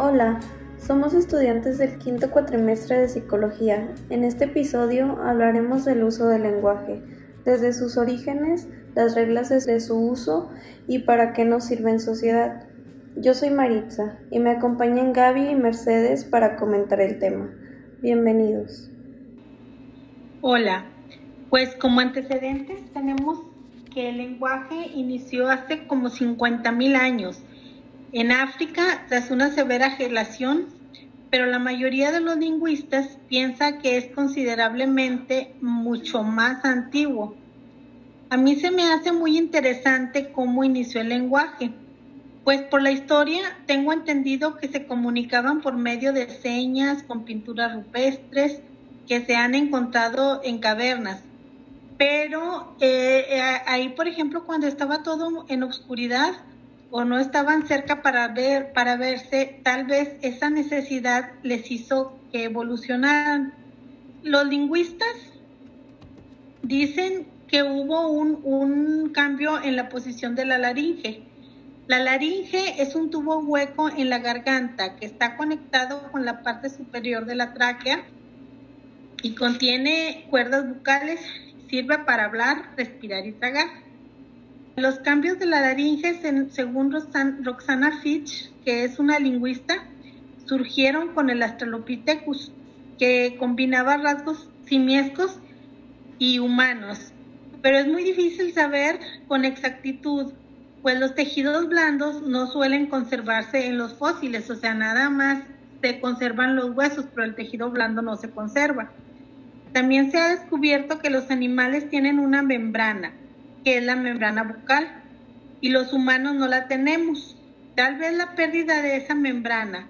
Hola, somos estudiantes del quinto cuatrimestre de psicología. En este episodio hablaremos del uso del lenguaje, desde sus orígenes, las reglas de su uso y para qué nos sirve en sociedad. Yo soy Maritza y me acompañan Gaby y Mercedes para comentar el tema. Bienvenidos. Hola, pues como antecedentes tenemos que el lenguaje inició hace como 50.000 años en África tras una severa gelación, pero la mayoría de los lingüistas piensa que es considerablemente mucho más antiguo. A mí se me hace muy interesante cómo inició el lenguaje, pues por la historia tengo entendido que se comunicaban por medio de señas con pinturas rupestres que se han encontrado en cavernas. Pero eh, eh, ahí, por ejemplo, cuando estaba todo en oscuridad, o no estaban cerca para ver, para verse, tal vez esa necesidad les hizo que evolucionaran. Los lingüistas dicen que hubo un, un cambio en la posición de la laringe. La laringe es un tubo hueco en la garganta que está conectado con la parte superior de la tráquea y contiene cuerdas bucales, sirve para hablar, respirar y tragar. Los cambios de la laringe, según Roxana Fitch, que es una lingüista, surgieron con el Australopithecus, que combinaba rasgos simiescos y humanos. Pero es muy difícil saber con exactitud, pues los tejidos blandos no suelen conservarse en los fósiles, o sea, nada más se conservan los huesos, pero el tejido blando no se conserva. También se ha descubierto que los animales tienen una membrana, que es la membrana bucal, y los humanos no la tenemos. Tal vez la pérdida de esa membrana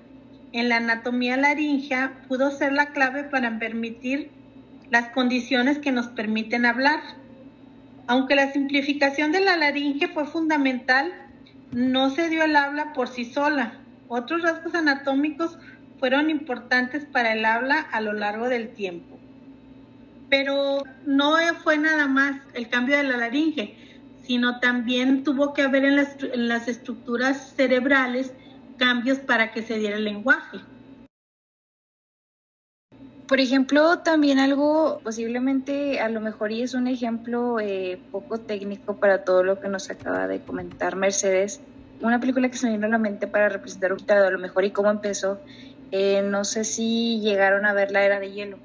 en la anatomía laringea pudo ser la clave para permitir las condiciones que nos permiten hablar. Aunque la simplificación de la laringe fue fundamental, no se dio el habla por sí sola. Otros rasgos anatómicos fueron importantes para el habla a lo largo del tiempo pero no fue nada más el cambio de la laringe, sino también tuvo que haber en las, estructuras cerebrales cambios para que se diera el lenguaje. Por ejemplo, también algo posiblemente a lo mejor y es un ejemplo eh, poco técnico para todo lo que nos acaba de comentar Mercedes. Una película que se me vino a la mente para representar un a lo mejor y cómo empezó. Eh, no sé si llegaron a ver la era de hielo.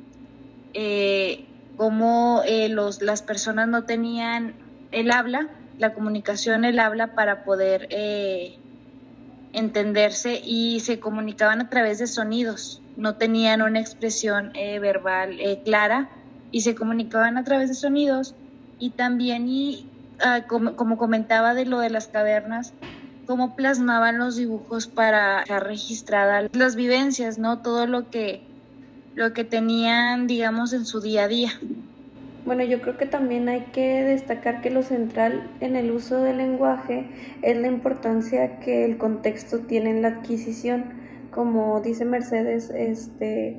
Eh, cómo eh, los, las personas no tenían el habla, la comunicación, el habla para poder eh, entenderse y se comunicaban a través de sonidos, no tenían una expresión eh, verbal clara y se comunicaban a través de sonidos y también, y, ah, como, como, comentaba de lo de las cavernas, cómo plasmaban los dibujos para dejar registradas las vivencias, ¿no? Todo lo que lo que tenían, digamos, en su día a día. Bueno, yo creo que también hay que destacar que lo central en el uso del lenguaje es la importancia que el contexto tiene en la adquisición, como dice Mercedes, este,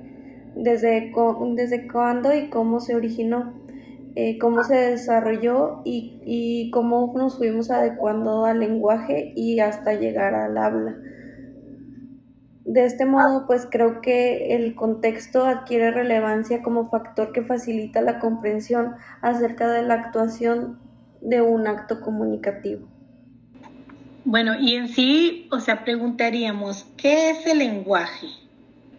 desde, desde cuándo y cómo se originó, eh, cómo se desarrolló y, y cómo nos fuimos adecuando al lenguaje y hasta llegar al habla. De este modo, pues creo que el contexto adquiere relevancia como factor que facilita la comprensión acerca de la actuación de un acto comunicativo. Bueno, y en sí, o sea, preguntaríamos, ¿qué es el lenguaje?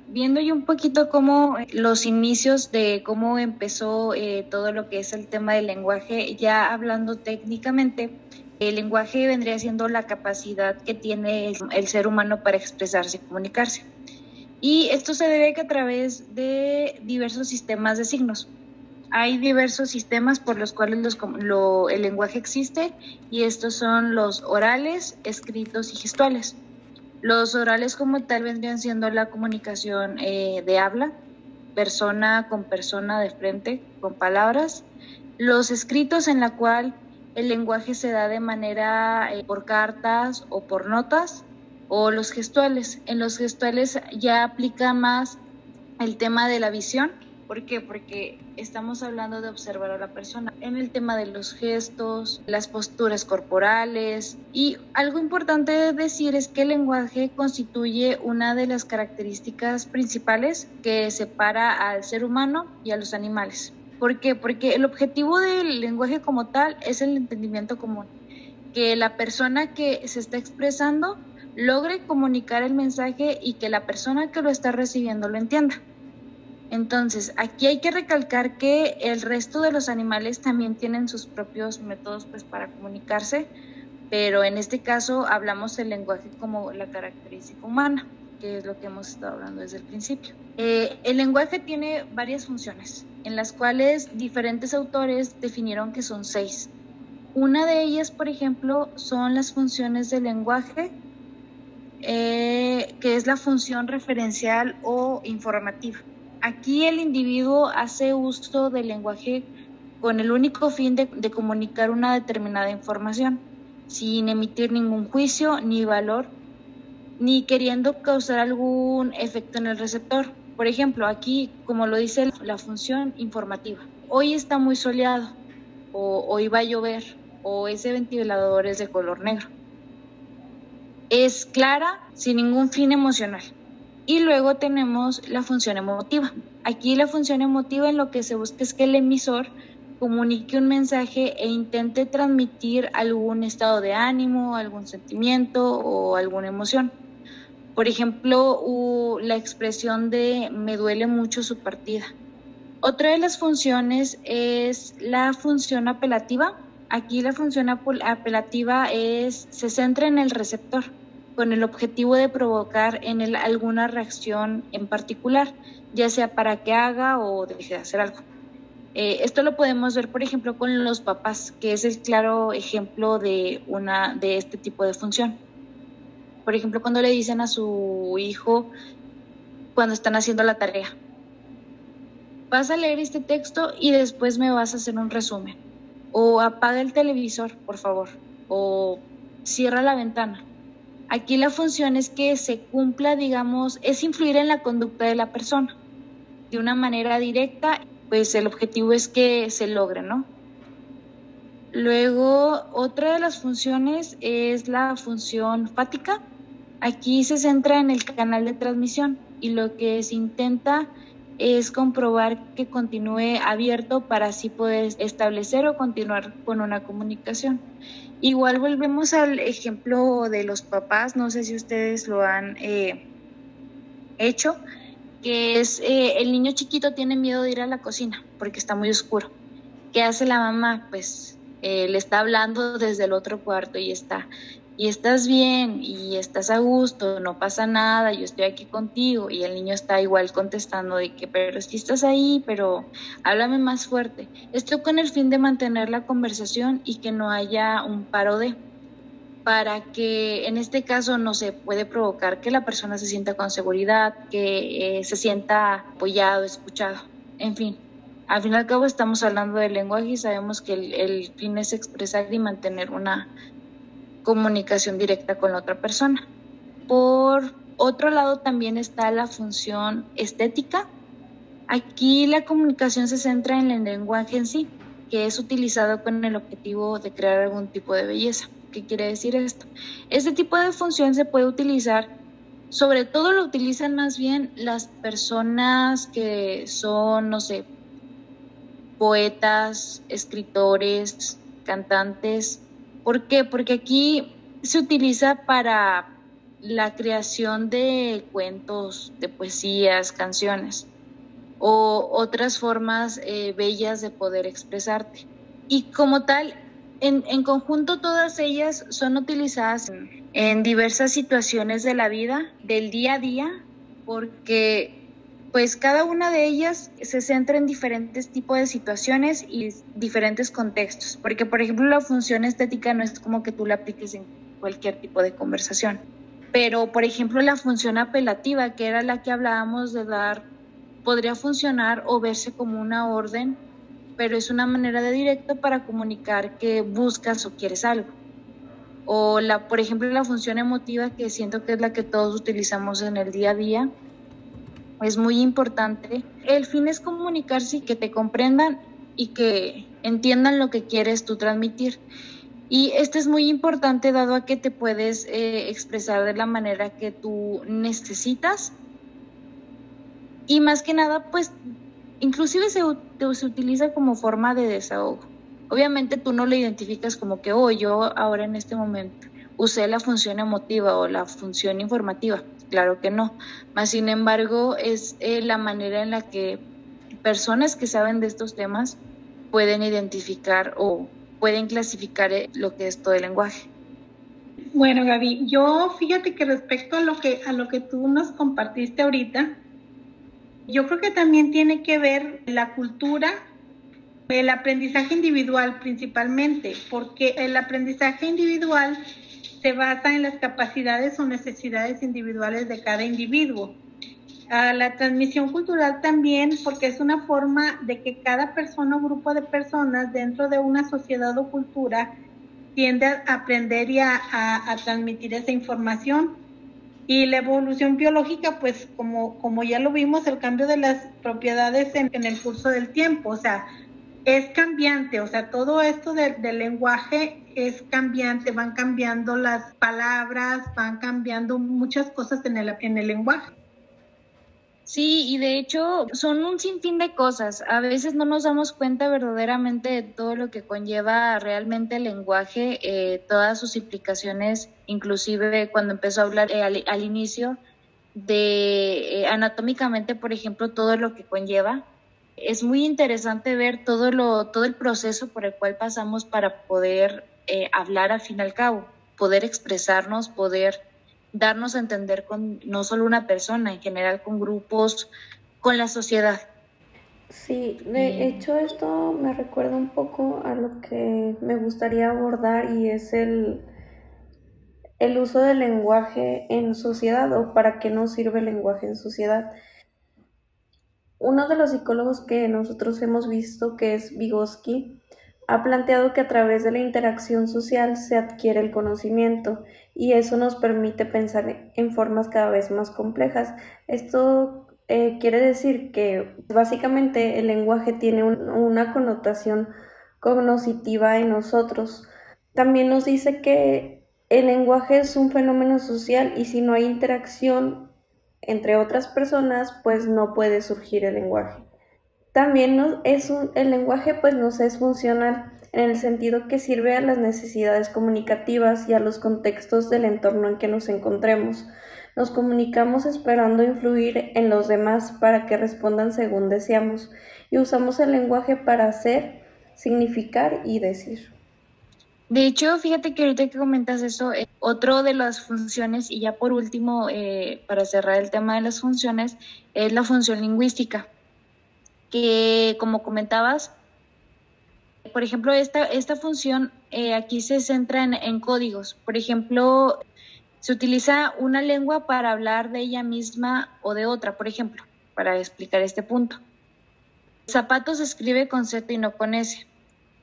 Viendo yo un poquito cómo los inicios de cómo empezó eh, todo lo que es el tema del lenguaje, ya hablando técnicamente, el lenguaje vendría siendo la capacidad que tiene el ser humano para expresarse y comunicarse. Y esto se debe que a través de diversos sistemas de signos. Hay diversos sistemas por los cuales el lenguaje existe y estos son los orales, escritos y gestuales. Los orales como tal vendrían siendo la comunicación eh, de habla, persona con persona de frente, con palabras. Los escritos en la cual el lenguaje se da de manera eh, por cartas o por notas o los gestuales. En los gestuales ya aplica más el tema de la visión ¿Por qué? Porque estamos hablando de observar a la persona en el tema de los gestos, las posturas corporales y algo importante de decir es que el lenguaje constituye una de las características principales que separa al ser humano y a los animales. ¿Por qué? Porque el objetivo del lenguaje como tal es el entendimiento común, que la persona que se está expresando logre comunicar el mensaje y que la persona que lo está recibiendo lo entienda. Entonces, aquí hay que recalcar que el resto de los animales también tienen sus propios métodos pues, para comunicarse, pero en este caso hablamos del lenguaje como la característica humana, que es lo que hemos estado hablando desde el principio. Eh, el lenguaje tiene varias funciones, en las cuales diferentes autores definieron que son seis. Una de ellas, por ejemplo, son las funciones del lenguaje, eh, que es la función referencial o informativa. Aquí el individuo hace uso del lenguaje con el único fin de, comunicar una determinada información, sin emitir ningún juicio ni valor, ni queriendo causar algún efecto en el receptor. Por ejemplo, aquí, como lo dice la función informativa, hoy está muy soleado, o hoy va a llover, o ese ventilador es de color negro. Es clara sin ningún fin emocional. Y luego tenemos la función emotiva. Aquí la función emotiva en lo que se busca es que el emisor comunique un mensaje e intente transmitir algún estado de ánimo, algún sentimiento o alguna emoción. Por ejemplo, la expresión de me duele mucho su partida. Otra de las funciones es la función apelativa. Aquí la función apelativa es, se centra en el receptor con el objetivo de provocar en él alguna reacción en particular, ya sea para que haga o deje de hacer algo. Eh, esto lo podemos ver, por ejemplo, con los papás, que es el claro ejemplo de una de este tipo de función. Por ejemplo, cuando le dicen a su hijo cuando están haciendo la tarea, vas a leer este texto y después me vas a hacer un resumen. O apaga el televisor, por favor. O cierra la ventana. Aquí la función es que se cumpla, digamos, es influir en la conducta de la persona de una manera directa, pues el objetivo es que se logre, ¿no? Luego, otra de las funciones es la función fática. Aquí se centra en el canal de transmisión y lo que se intenta es comprobar que continúe abierto para así poder establecer o continuar con una comunicación. Igual volvemos al ejemplo de los papás, no sé si ustedes lo han eh, hecho, que es eh, el niño chiquito tiene miedo de ir a la cocina porque está muy oscuro. ¿Qué hace la mamá? Pues eh, le está hablando desde el otro cuarto y está y estás bien y estás a gusto, no pasa nada, yo estoy aquí contigo y el niño está igual contestando de que pero si estás ahí, pero háblame más fuerte. Esto con el fin de mantener la conversación y que no haya un paro de para que en este caso no se puede provocar que la persona se sienta con seguridad, que eh, se sienta apoyado, escuchado, en fin. Al fin y al cabo estamos hablando del lenguaje y sabemos que el fin es expresar y mantener una comunicación directa con la otra persona. Por otro lado también está la función estética. Aquí la comunicación se centra en el lenguaje en sí, que es utilizado con el objetivo de crear algún tipo de belleza. ¿Qué quiere decir esto? Este tipo de función se puede utilizar, sobre todo lo utilizan más bien las personas que son, no sé, poetas, escritores, cantantes, ¿Por qué? Porque aquí se utiliza para la creación de cuentos, de poesías, canciones o otras formas eh, bellas de poder expresarte. Y como tal, en, conjunto todas ellas son utilizadas en diversas situaciones de la vida, del día a día, porque pues cada una de ellas se centra en diferentes tipos de situaciones y diferentes contextos, porque por ejemplo la función estética no es como que tú la apliques en cualquier tipo de conversación, pero por ejemplo la función apelativa, que era la que hablábamos de dar, podría funcionar o verse como una orden, pero es una manera de directo para comunicar que buscas o quieres algo. O la, por ejemplo, la función emotiva, que siento que es la que todos utilizamos en el día a día, es muy importante. El fin es comunicarse y que te comprendan y que entiendan lo que quieres tú transmitir. Y esto es muy importante dado a que te puedes eh, expresar de la manera que tú necesitas. Y más que nada, pues, inclusive se, se utiliza como forma de desahogo. Obviamente tú no lo identificas como que, oh, yo ahora en este momento usé la función emotiva o la función informativa. Claro que no. Más sin embargo, es eh, la manera en la que personas que saben de estos temas pueden identificar o pueden clasificar eh, lo que es todo el lenguaje. Bueno, Gaby, yo fíjate que respecto a lo que a lo que tú nos compartiste ahorita, yo creo que también tiene que ver la cultura, el aprendizaje individual principalmente, porque el aprendizaje individual se basa en las capacidades o necesidades individuales de cada individuo. La transmisión cultural también, porque es una forma de que cada persona o grupo de personas dentro de una sociedad o cultura tiende a aprender y a, transmitir esa información. Y la evolución biológica, pues como, como ya lo vimos, el cambio de las propiedades en, el curso del tiempo, o sea, es cambiante, o sea, todo esto del lenguaje es cambiante, van cambiando las palabras, van cambiando muchas cosas en el, en el lenguaje. Sí, y de hecho son un sinfín de cosas. A veces no nos damos cuenta verdaderamente de todo lo que conlleva realmente el lenguaje, eh, todas sus implicaciones, inclusive cuando empezó a hablar eh, al, inicio de eh, anatómicamente, por ejemplo, todo lo que conlleva. Es muy interesante ver todo lo, todo el proceso por el cual pasamos para poder hablar al fin y al cabo, poder expresarnos, poder darnos a entender con no solo una persona, en general con grupos, con la sociedad. Sí, de hecho esto me recuerda un poco a lo que me gustaría abordar y es el, el uso del lenguaje en sociedad o para qué nos sirve el lenguaje en sociedad. Uno de los psicólogos que nosotros hemos visto, que es Vygotsky, ha planteado que a través de la interacción social se adquiere el conocimiento y eso nos permite pensar en formas cada vez más complejas. Esto eh, quiere decir que básicamente el lenguaje tiene una connotación cognoscitiva en nosotros. También nos dice que el lenguaje es un fenómeno social y si no hay interacción entre otras personas, pues no puede surgir el lenguaje. También es el lenguaje pues nos es funcional en el sentido que sirve a las necesidades comunicativas y a los contextos del entorno en que nos encontremos. Nos comunicamos esperando influir en los demás para que respondan según deseamos y usamos el lenguaje para hacer, significar y decir. De hecho, fíjate que ahorita que comentas eso, eh, otro de las funciones, y ya por último, eh, para cerrar el tema de las funciones, es la función lingüística que como comentabas, por ejemplo, esta, esta función eh, aquí se centra en, códigos. Por ejemplo, se utiliza una lengua para hablar de ella misma o de otra, por ejemplo, para explicar este punto. Zapatos se escribe con Z y no con S.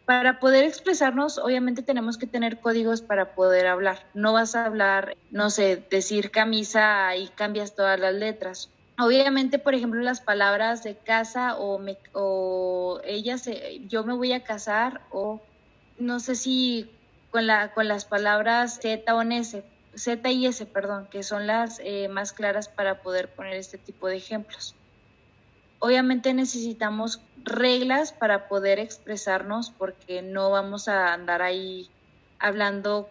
Para poder expresarnos, obviamente tenemos que tener códigos para poder hablar. No vas a hablar, no sé, decir camisa y cambias todas las letras. Obviamente, por ejemplo, las palabras de casa o, me, o ella se, yo me voy a casar o no sé si con, la, con las palabras Z o S, Z y S, perdón, que son las eh, más claras para poder poner este tipo de ejemplos. Obviamente necesitamos reglas para poder expresarnos porque no vamos a andar ahí hablando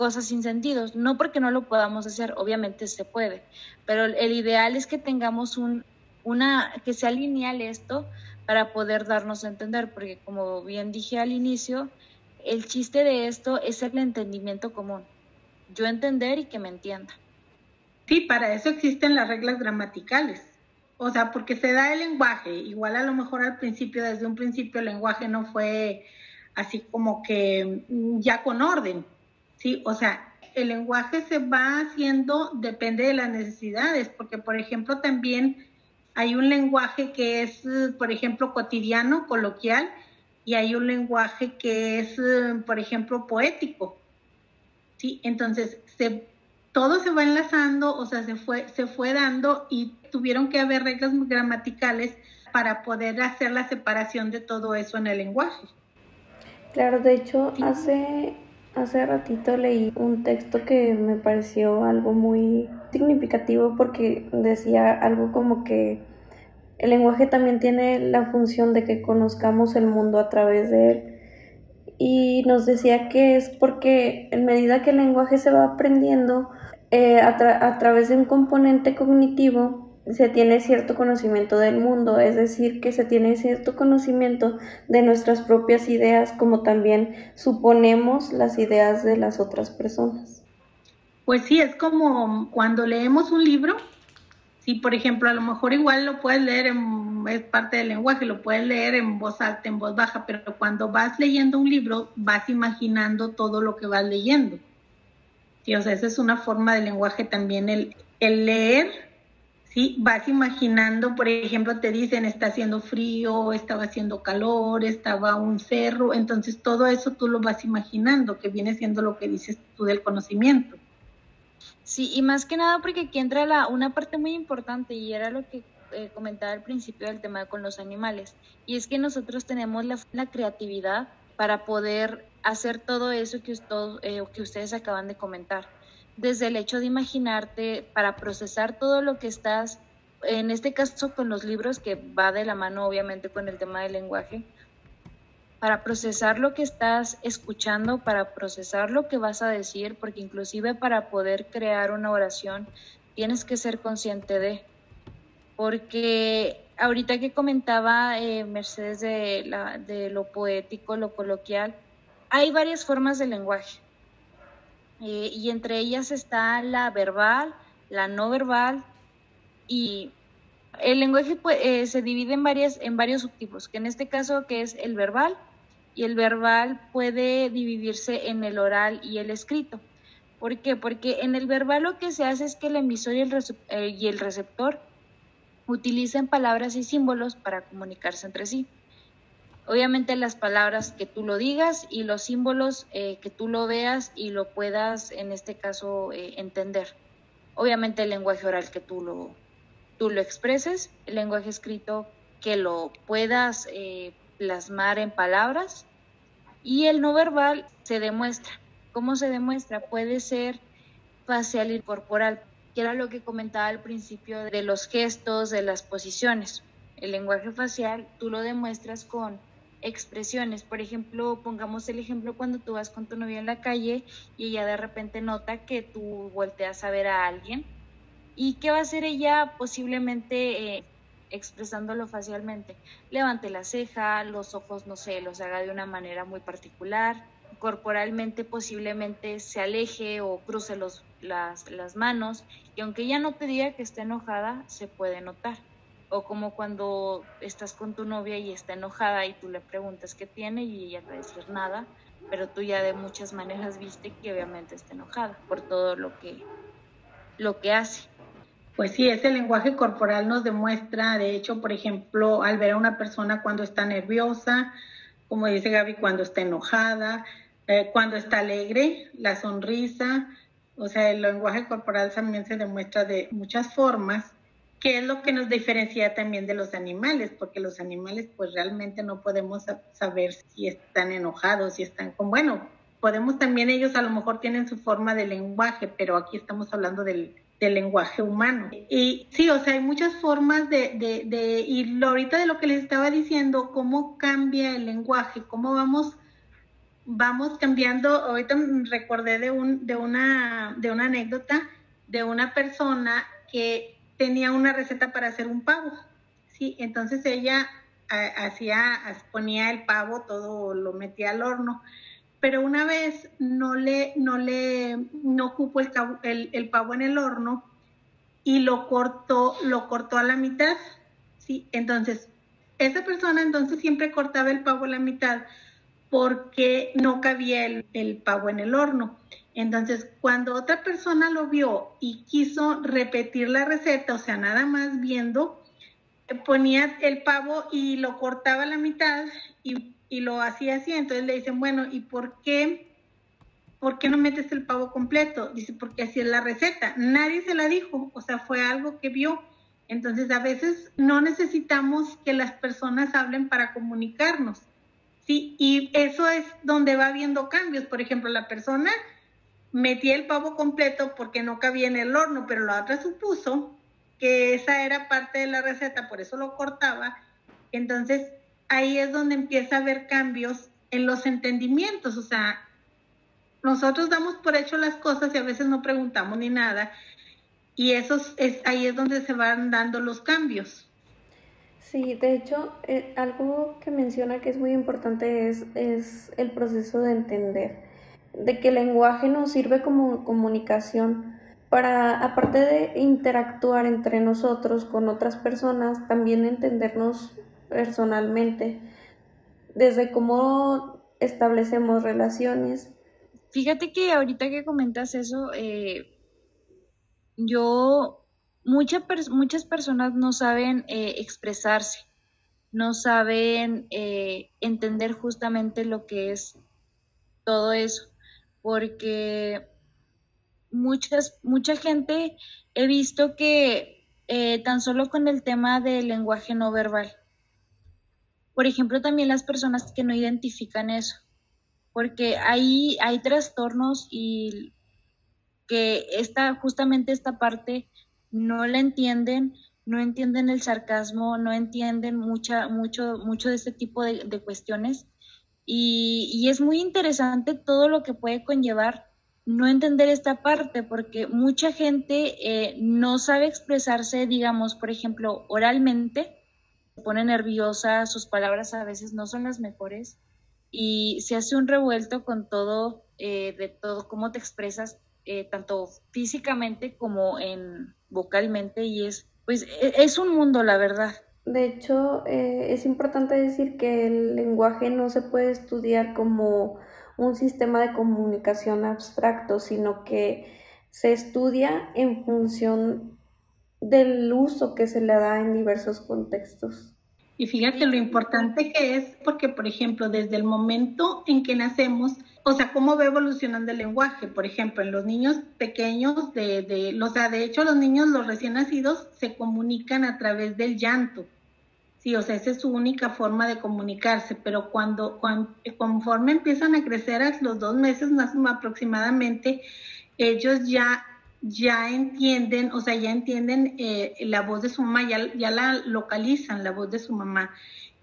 cosas sin sentidos, no porque no lo podamos hacer, obviamente se puede, pero el ideal es que tengamos un, una, que sea lineal esto para poder darnos a entender, porque como bien dije al inicio, el chiste de esto es el entendimiento común, yo entender y que me entienda. Sí, para eso existen las reglas gramaticales. O sea, porque se da el lenguaje, igual a lo mejor al principio, desde un principio el lenguaje no fue así como que ya con orden, ¿sí? O sea, el lenguaje se va haciendo, depende de las necesidades, porque por ejemplo también hay un lenguaje que es, por ejemplo, cotidiano, coloquial, y hay un lenguaje que es, por ejemplo, poético. ¿sí? Entonces, se todo se va enlazando, o sea, se fue, se fue dando y tuvieron que haber reglas gramaticales para poder hacer la separación de todo eso en el lenguaje. Claro, de hecho, hace, hace ratito leí un texto que me pareció algo muy significativo porque decía algo como que el lenguaje también tiene la función de que conozcamos el mundo a través de él. Y nos decía que es porque en medida que el lenguaje se va aprendiendo eh, a, a través de un componente cognitivo, se tiene cierto conocimiento del mundo, es decir, que se tiene cierto conocimiento de nuestras propias ideas, como también suponemos las ideas de las otras personas. Pues sí, es como cuando leemos un libro, si por ejemplo a lo mejor igual lo puedes leer en, es parte del lenguaje, lo puedes leer en voz alta, en voz baja, pero cuando vas leyendo un libro vas imaginando todo lo que vas leyendo. Sí, o sea, esa es una forma del lenguaje también, el leer ¿sí? Vas imaginando, por ejemplo, te dicen está haciendo frío, estaba haciendo calor, estaba un cerro, entonces todo eso tú lo vas imaginando, que viene siendo lo que dices tú del conocimiento. Sí, y más que nada porque aquí entra la, una parte muy importante y era lo que eh, comentaba al principio del tema con los animales, y es que nosotros tenemos la, la creatividad para poder hacer todo eso que, eh, que ustedes acaban de comentar desde el hecho de imaginarte para procesar todo lo que estás, en este caso con los libros, que va de la mano obviamente con el tema del lenguaje, para procesar lo que estás escuchando, para procesar lo que vas a decir, porque inclusive para poder crear una oración tienes que ser consciente de, porque ahorita que comentaba eh, Mercedes de, la, de lo poético, lo coloquial, hay varias formas de lenguaje eh, y entre ellas está la verbal, la no verbal y el lenguaje eh, se divide en, varias, en varios subtipos, que en este caso que es el verbal y el verbal puede dividirse en el oral y el escrito. ¿Por qué? Porque en el verbal lo que se hace es que el emisor y el, eh, y el receptor utilicen palabras y símbolos para comunicarse entre sí. Obviamente las palabras que tú lo digas y los símbolos eh, que tú lo veas y lo puedas, en este caso, eh, entender. Obviamente el lenguaje oral que tú lo, tú lo expreses, el lenguaje escrito que lo puedas eh, plasmar en palabras y el no verbal se demuestra. ¿Cómo se demuestra? Puede ser facial y corporal, que era lo que comentaba al principio de los gestos, de las posiciones. El lenguaje facial tú lo demuestras con expresiones. Por ejemplo, pongamos el ejemplo cuando tú vas con tu novia en la calle y ella de repente nota que tú volteas a ver a alguien. ¿Y qué va a hacer ella posiblemente eh, expresándolo facialmente? Levante la ceja, los ojos, no sé, los haga de una manera muy particular. Corporalmente posiblemente se aleje o cruce los, las, las manos y aunque ella no te diga que esté enojada, se puede notar o como cuando estás con tu novia y está enojada y tú le preguntas qué tiene y ella te va a decir nada, pero tú ya de muchas maneras viste que obviamente está enojada por todo lo que, lo que hace. Pues sí, ese lenguaje corporal nos demuestra, de hecho, por ejemplo, al ver a una persona cuando está nerviosa, como dice Gaby, cuando está enojada, eh, cuando está alegre, la sonrisa, o sea, el lenguaje corporal también se demuestra de muchas formas que es lo que nos diferencia también de los animales, porque los animales pues realmente no podemos saber si están enojados, si están con, bueno, podemos también ellos a lo mejor tienen su forma de lenguaje, pero aquí estamos hablando del, lenguaje humano. Y sí, o sea, hay muchas formas de, de, de, y ahorita de lo que les estaba diciendo, cómo cambia el lenguaje, cómo vamos vamos cambiando, ahorita recordé de un, de una, de una anécdota de una persona que tenía una receta para hacer un pavo, ¿sí? Entonces ella hacía, ponía el pavo, todo lo metía al horno, pero una vez no le, no le, no cupo el, pavo en el horno y lo cortó, lo cortó a la mitad, ¿sí? Entonces, esa persona entonces siempre cortaba el pavo a la mitad porque no cabía el pavo en el horno. Entonces, cuando otra persona lo vio y quiso repetir la receta, o sea, nada más viendo, ponía el pavo y lo cortaba a la mitad y, lo hacía así. Entonces le dicen, bueno, ¿y por qué ¿por qué no metes el pavo completo? Dice, porque así es la receta. Nadie se la dijo, o sea, fue algo que vio. Entonces, a veces no necesitamos que las personas hablen para comunicarnos. Sí, y eso es donde va habiendo cambios. Por ejemplo, la persona metía el pavo completo porque no cabía en el horno, pero la otra supuso que esa era parte de la receta, por eso lo cortaba. Entonces, ahí es donde empieza a haber cambios en los entendimientos, o sea, nosotros damos por hecho las cosas y a veces no preguntamos ni nada. Y eso es, ahí es donde se van dando los cambios. Sí, de hecho, eh, algo que menciona que es muy importante es, es el proceso de entender, de que el lenguaje nos sirve como comunicación para, aparte de interactuar entre nosotros con otras personas, también entendernos personalmente, desde cómo establecemos relaciones, Fíjate que ahorita que comentas eso, eh, yo, muchas personas no saben eh, expresarse, no saben eh, entender justamente lo que es todo eso, porque muchas, mucha gente he visto que tan solo con el tema del lenguaje no verbal, por ejemplo, también las personas que no identifican eso porque hay trastornos y que esta, justamente esta parte no la entienden, no entienden el sarcasmo, no entienden mucha, mucho, mucho de este tipo de, cuestiones. Y, es muy interesante todo lo que puede conllevar no entender esta parte, porque mucha gente eh, no sabe expresarse, digamos, por ejemplo, oralmente, se pone nerviosa, sus palabras a veces no son las mejores y se hace un revuelto con todo, eh, de todo, cómo te expresas, eh, tanto físicamente como en vocalmente, y es, pues, e, es un mundo, la verdad. De hecho, eh, es importante decir que el lenguaje no se puede estudiar como un sistema de comunicación abstracto, sino que se estudia en función del uso que se le da en diversos contextos. Y fíjate lo importante que es, porque, por ejemplo, desde el momento en que nacemos, o sea, cómo va evolucionando el lenguaje. Por ejemplo, en los niños pequeños, de, de, o sea, de hecho, los niños, los recién nacidos, se comunican a través del llanto. Sí, o sea, esa es su única forma de comunicarse, pero cuando, cuando conforme empiezan a crecer a los dos meses más aproximadamente, ellos ya ya entienden, o sea, ya entienden eh, la voz de su mamá, ya, ya, la localizan, la voz de su mamá,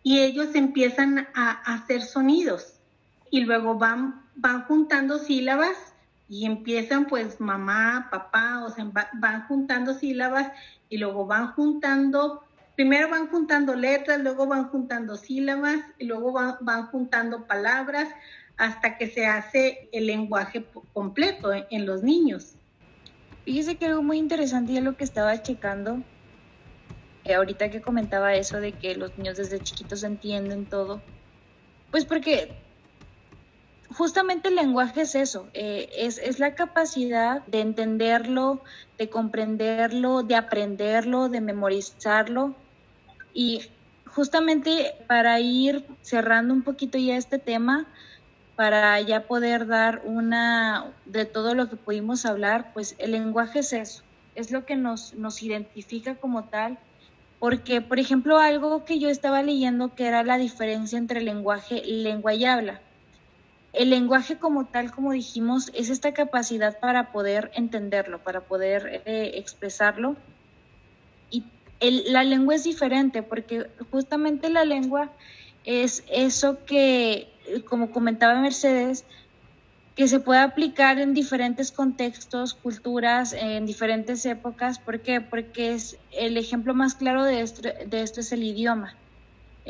y ellos empiezan a, hacer sonidos y luego van, van juntando sílabas y empiezan pues mamá, papá, o sea, van juntando sílabas y luego van juntando, primero van juntando letras, luego van juntando sílabas y luego van, van juntando palabras hasta que se hace el lenguaje completo en los niños. Fíjese que algo muy interesante y es lo que estaba checando, eh, ahorita que comentaba eso de que los niños desde chiquitos entienden todo, pues porque justamente el lenguaje es eso, eh, es, es, la capacidad de entenderlo, de comprenderlo, de aprenderlo, de memorizarlo. Y justamente para ir cerrando un poquito ya este tema, para ya poder dar una de todo lo que pudimos hablar, pues el lenguaje es eso, es lo que nos, nos identifica como tal, porque, por ejemplo, algo que yo estaba leyendo que era la diferencia entre lenguaje, lengua y habla. El lenguaje como tal, como dijimos, es esta capacidad para poder entenderlo, para poder eh, expresarlo. Y la lengua es diferente porque justamente la lengua es eso que como comentaba Mercedes, que se puede aplicar en diferentes contextos, culturas, en diferentes épocas. ¿Por qué? Porque es el ejemplo más claro de esto, de esto es el idioma.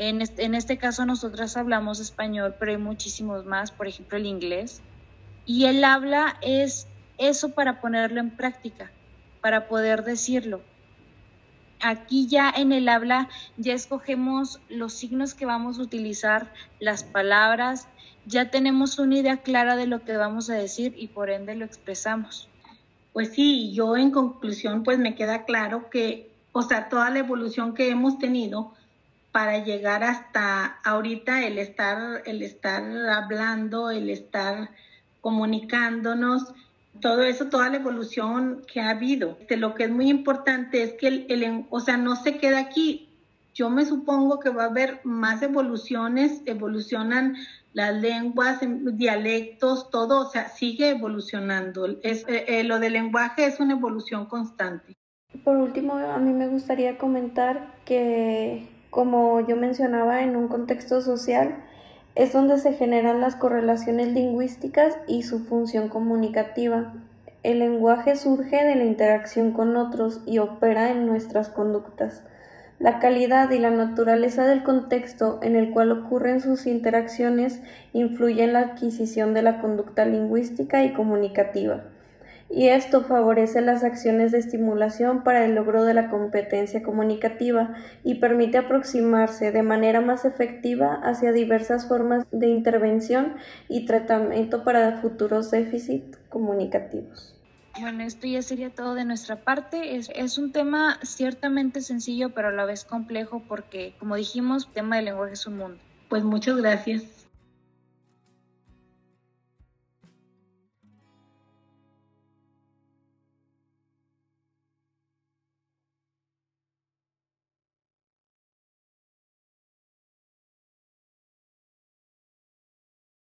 En este, caso nosotras hablamos español, pero hay muchísimos más, por ejemplo el inglés. Y el habla es eso para ponerlo en práctica, para poder decirlo. Aquí ya en el habla ya escogemos los signos que vamos a utilizar, las palabras, ya tenemos una idea clara de lo que vamos a decir y por ende lo expresamos. Pues sí, yo en conclusión pues me queda claro que, o sea, toda la evolución que hemos tenido para llegar hasta ahorita el estar, el estar hablando, el estar comunicándonos, todo eso, toda la evolución que ha habido. De lo que es muy importante es que el, o sea, no se queda aquí. Yo me supongo que va a haber más evoluciones, evolucionan las lenguas, dialectos, todo, o sea, sigue evolucionando. Es, eh, eh, lo del lenguaje es una evolución constante. Por último, a mí me gustaría comentar que, como yo mencionaba, en un contexto social, es donde se generan las correlaciones lingüísticas y su función comunicativa. El lenguaje surge de la interacción con otros y opera en nuestras conductas. La calidad y la naturaleza del contexto en el cual ocurren sus interacciones influye en la adquisición de la conducta lingüística y comunicativa y esto favorece las acciones de estimulación para el logro de la competencia comunicativa y permite aproximarse de manera más efectiva hacia diversas formas de intervención y tratamiento para futuros déficits comunicativos. Bueno, esto ya sería todo de nuestra parte. Es, es, un tema ciertamente sencillo, pero a la vez complejo porque, como dijimos, el tema del lenguaje es un mundo. Pues muchas gracias.